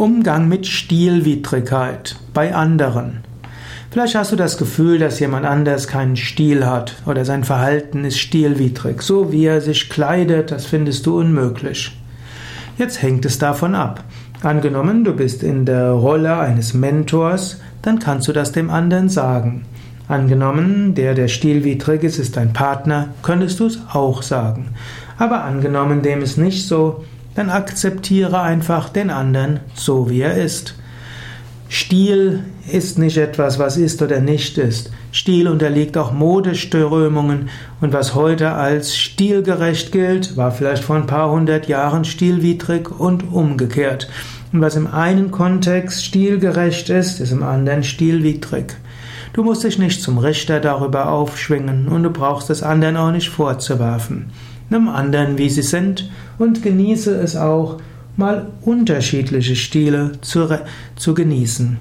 Umgang mit Stilwidrigkeit bei anderen. Vielleicht hast du das Gefühl, dass jemand anders keinen Stil hat oder sein Verhalten ist stilwidrig. So wie er sich kleidet, das findest du unmöglich. Jetzt hängt es davon ab. Angenommen, du bist in der Rolle eines Mentors, dann kannst du das dem anderen sagen. Angenommen, der, der stilwidrig ist, ist dein Partner, könntest du es auch sagen. Aber angenommen, dem ist nicht so, dann akzeptiere einfach den anderen so, wie er ist. Stil ist nicht etwas, was ist oder nicht ist. Stil unterliegt auch Modeströmungen und was heute als stilgerecht gilt, war vielleicht vor ein paar hundert Jahren stilwidrig und umgekehrt. Und was im einen Kontext stilgerecht ist, ist im anderen stilwidrig. Du musst dich nicht zum Richter darüber aufschwingen und du brauchst es anderen auch nicht vorzuwerfen nimm anderen, wie sie sind und genieße es auch, mal unterschiedliche Stile zu, zu genießen.